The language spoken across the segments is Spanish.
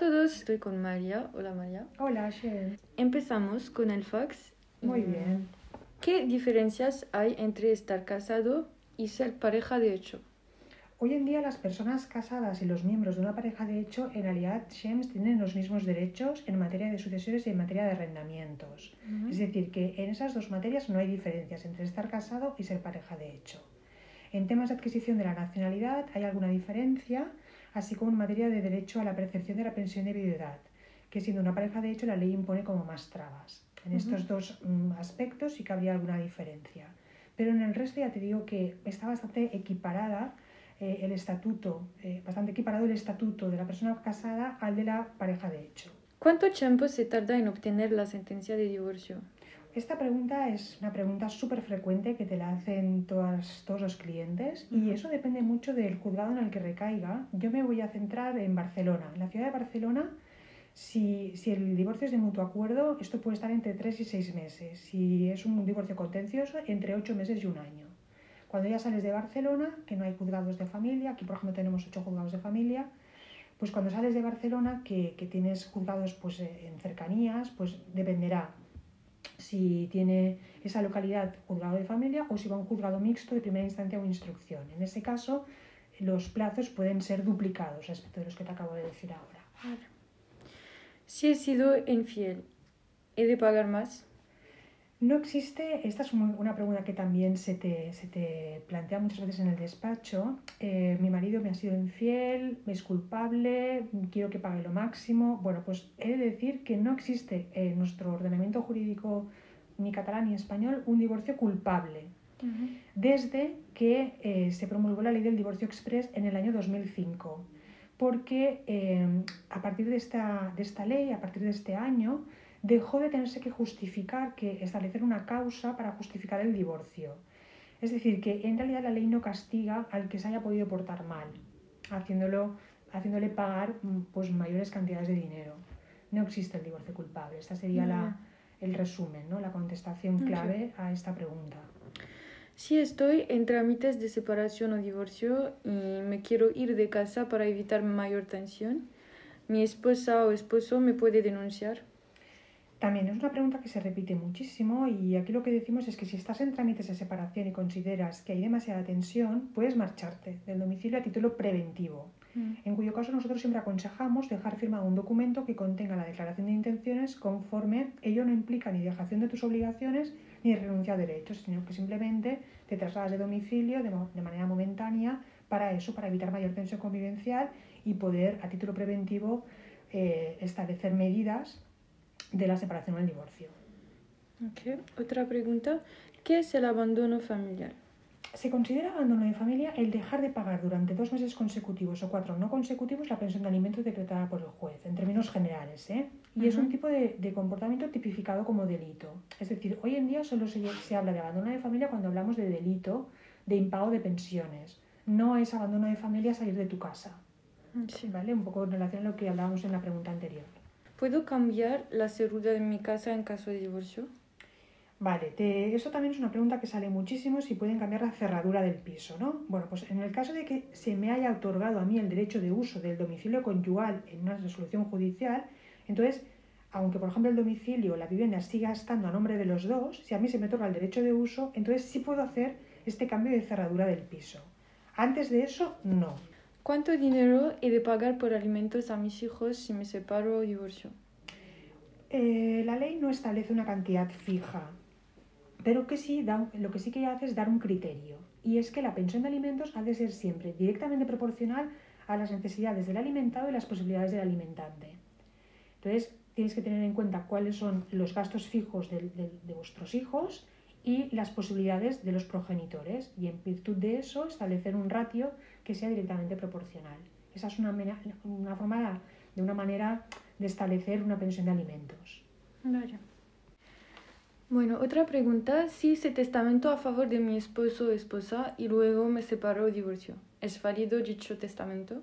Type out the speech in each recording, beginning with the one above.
todos, estoy con María. Hola María. Hola, Shen. Empezamos con el fax. Muy Mm, bien. ¿Qué diferencias hay entre estar casado y ser pareja de hecho? Hoy en día las personas casadas y los miembros de una pareja de hecho en realidad Shems tienen los mismos derechos en materia de sucesiones y en materia de arrendamientos. Es decir, que en esas dos materias no hay diferencias entre estar casado y ser pareja de hecho. En temas de adquisición de la nacionalidad hay alguna diferencia, así como en materia de derecho a la percepción de la pensión de viudedad, que siendo una pareja de hecho la ley impone como más trabas. En estos dos mm, aspectos sí que habría alguna diferencia. Pero en el resto ya te digo que está bastante equiparada eh, el estatuto, eh, bastante equiparado el estatuto de la persona casada al de la pareja de hecho. ¿Cuánto tiempo se tarda en obtener la sentencia de divorcio? Esta pregunta es una pregunta súper frecuente que te la hacen todas, todos los clientes y eso depende mucho del juzgado en el que recaiga. Yo me voy a centrar en Barcelona. En la ciudad de Barcelona, si, si el divorcio es de mutuo acuerdo, esto puede estar entre 3 y 6 meses. Si es un divorcio contencioso, entre 8 meses y un año. Cuando ya sales de Barcelona, que no hay juzgados de familia, aquí por ejemplo tenemos 8 juzgados de familia, pues cuando sales de Barcelona, que, que tienes juzgados pues, en cercanías, pues dependerá si tiene esa localidad juzgado de familia o si va a un juzgado mixto de primera instancia o instrucción. En ese caso, los plazos pueden ser duplicados respecto de los que te acabo de decir ahora. Si he sido infiel, ¿he de pagar más? No existe, esta es una pregunta que también se te, se te plantea muchas veces en el despacho. eh, mi marido me ha sido infiel, es culpable, quiero que pague lo máximo. Bueno, pues he de decir que no existe en nuestro ordenamiento jurídico ni catalán ni español un divorcio culpable. desde que eh, se promulgó la ley del divorcio express en el año 2005. Porque eh, a partir de esta, de esta ley, a partir de este año, dejó de tenerse que justificar, que establecer una causa para justificar el divorcio. Es decir, que en realidad la ley no castiga al que se haya podido portar mal, haciéndolo, haciéndole pagar mm, pues, mayores cantidades de dinero. No existe el divorcio culpable. Esta sería la, el resumen, ¿no? la contestación clave a esta pregunta. Si estoy en trámites de separación o divorcio y me quiero ir de casa para evitar mayor tensión, ¿mi esposa o esposo me puede denunciar? También es una pregunta que se repite muchísimo y aquí lo que decimos es que si estás en trámites de separación y consideras que hay demasiada tensión, puedes marcharte del domicilio a título preventivo, en cuyo caso nosotros siempre aconsejamos dejar firmado un documento que contenga la declaración de intenciones conforme ello no implica ni dejación de tus obligaciones ni renuncia a derechos, sino que simplemente te trasladas de domicilio de, de manera momentánea para eso, para evitar mayor tensión convivencial y poder a título preventivo eh, establecer medidas de la separación o el divorcio. Ok. Otra pregunta. ¿Qué es el abandono familiar? Se considera abandono de familia el dejar de pagar durante dos meses consecutivos o cuatro no consecutivos la pensión de alimentos decretada por el juez, en términos generales. ¿eh? Y es un tipo de, de comportamiento tipificado como delito. Es decir, hoy en día solo se, se habla de abandono de familia cuando hablamos de delito de impago de pensiones. No es abandono de familia salir de tu casa. Sí. ¿vale? Un poco en relación a lo que hablábamos en la pregunta anterior. ¿Puedo cambiar la cerradura de mi casa en caso de divorcio? Vale, eso también es una pregunta que sale muchísimo si pueden cambiar la cerradura del piso, ¿no? Bueno, pues en el caso de que se me haya otorgado a mí el derecho de uso del domicilio conyugal en una resolución judicial, entonces, aunque por ejemplo el domicilio o la vivienda siga estando a nombre de los dos, si a mí se me otorga el derecho de uso, entonces sí puedo hacer este cambio de cerradura del piso. Antes de eso, no. ¿Cuánto dinero he de pagar por alimentos a mis hijos si me separo o divorcio? Eh, la ley no establece una cantidad fija, pero que sí da, lo que sí que hace es dar un criterio. Y es que la pensión de alimentos ha de ser siempre directamente proporcional a las necesidades del alimentado y las posibilidades del alimentante. Entonces, tienes que tener en cuenta cuáles son los gastos fijos del- de vuestros hijos y las posibilidades de los progenitores. Y en virtud de eso, establecer un ratio que sea directamente proporcional. Esa es una, una forma de una manera de establecer una pensión de alimentos. Vale. Bueno, otra pregunta. Si hice testamento a favor de mi esposo o esposa y luego me separo o divorcio, ¿es válido dicho testamento?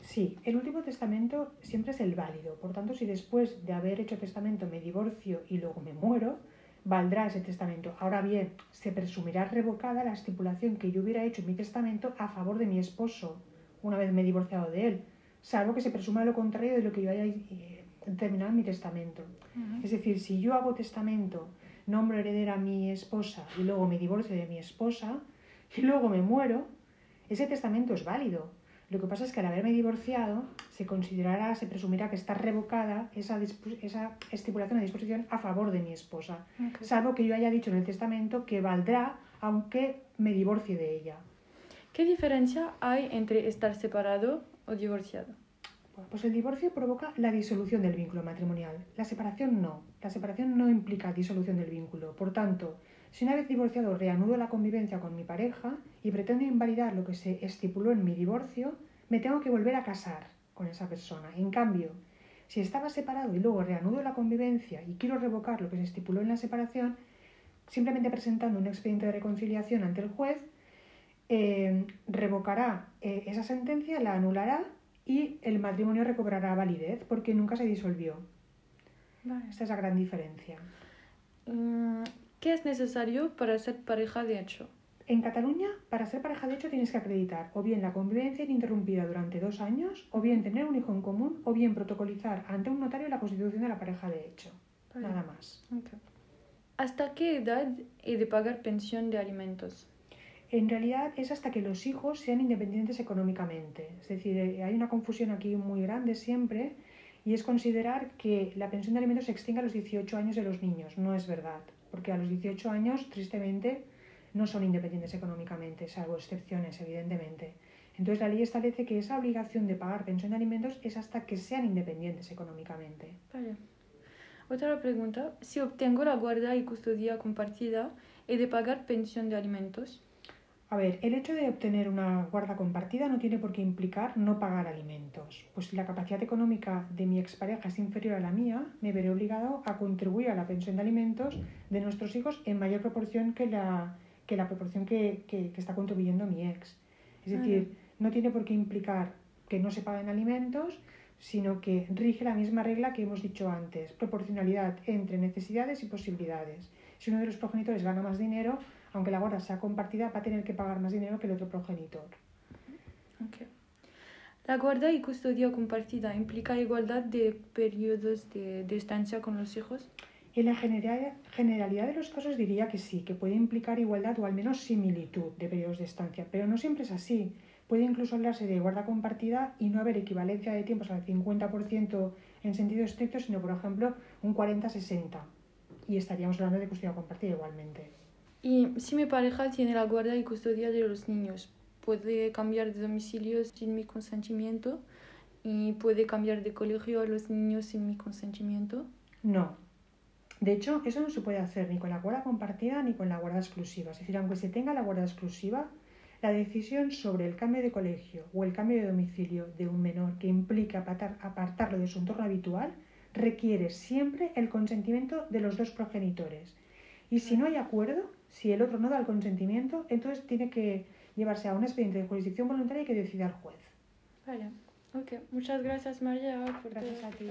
Sí, el último testamento siempre es el válido. Por tanto, si después de haber hecho testamento me divorcio y luego me muero, valdrá ese testamento. Ahora bien, se presumirá revocada la estipulación que yo hubiera hecho en mi testamento a favor de mi esposo una vez me he divorciado de él. salvo que se presuma lo contrario de lo que yo haya eh, determinado en mi testamento. Es decir, si yo hago testamento, nombro heredera a mi esposa y luego me divorcio de mi esposa y luego me muero, ese testamento es válido. Lo que pasa es que al haberme divorciado se considerará, se presumirá que está revocada esa, esa estipulación de disposición a favor de mi esposa, salvo que yo haya dicho en el testamento que valdrá aunque me divorcie de ella. ¿Qué diferencia hay entre estar separado o divorciado? Pues el divorcio provoca la disolución del vínculo matrimonial. La separación no. La separación no implica disolución del vínculo. Por tanto, si una vez divorciado reanudo la convivencia con mi pareja y pretendo invalidar lo que se estipuló en mi divorcio, me tengo que volver a casar con esa persona. En cambio, si estaba separado y luego reanudo la convivencia y quiero revocar lo que se estipuló en la separación, simplemente presentando un expediente de reconciliación ante el juez, eh, revocará eh, esa sentencia, la anulará y el matrimonio recobrará validez porque nunca se disolvió. Esta es la gran diferencia. Mm, ¿Qué es necesario para ser pareja de hecho? En Cataluña, para ser pareja de hecho tienes que acreditar o bien la convivencia ininterrumpida durante dos años, o bien tener un hijo en común, o bien protocolizar ante un notario la constitución de la pareja de hecho. Nada más. ¿Hasta qué edad he de pagar pensión de alimentos? En realidad es hasta que los hijos sean independientes económicamente. Es decir, eh, hay una confusión aquí muy grande siempre y es considerar que la pensión de alimentos se extingue a los 18 años de los niños. No es verdad porque a los 18 años, tristemente, no son independientes económicamente, salvo excepciones, evidentemente. Entonces la ley establece que esa obligación de pagar pensión de alimentos es hasta que sean independientes económicamente. Vale. Otra pregunta, si obtengo la guarda y custodia compartida, ¿he de pagar pensión de alimentos? A ver, el hecho de obtener una guarda compartida no tiene por qué implicar no pagar alimentos, pues si la capacidad económica de mi expareja es inferior a la mía, me veré obligado a contribuir a la pensión de alimentos de nuestros hijos en mayor proporción que la, que la proporción que, que, está contribuyendo mi ex. Es decir, no tiene por qué implicar que no se paguen alimentos, sino que rige la misma regla que hemos dicho antes, proporcionalidad entre necesidades y posibilidades. Si uno de los progenitores gana más dinero, aunque la guarda sea compartida, va a tener que pagar más dinero que el otro progenitor. La guarda y custodia compartida implica igualdad de periodos de, estancia con los hijos. En la generalidad de los casos diría que sí, que puede implicar igualdad o al menos similitud de periodos de estancia, pero no siempre es así. Puede incluso hablarse de guarda compartida y no haber equivalencia de tiempos al 50% en sentido estricto, sino por ejemplo un 40-60. Y estaríamos hablando de custodia compartida igualmente. Y si mi pareja tiene la guardia y custodia de los niños, puede cambiar de domicilio sin mi consentimiento y puede cambiar de colegio a los niños sin mi consentimiento. No. De hecho, eso no se puede hacer ni con la guarda compartida ni con la guarda exclusiva. Es decir, aunque se tenga la guarda exclusiva, la decisión sobre el cambio de colegio o el cambio de domicilio de un menor que implique apartarlo de su entorno habitual requiere siempre el consentimiento de los dos progenitores. Y si no hay acuerdo, si el otro no da el consentimiento, entonces tiene que llevarse a un expediente de jurisdicción voluntaria y que decida el juez. Vale, ok. Muchas gracias María. gracias a ti.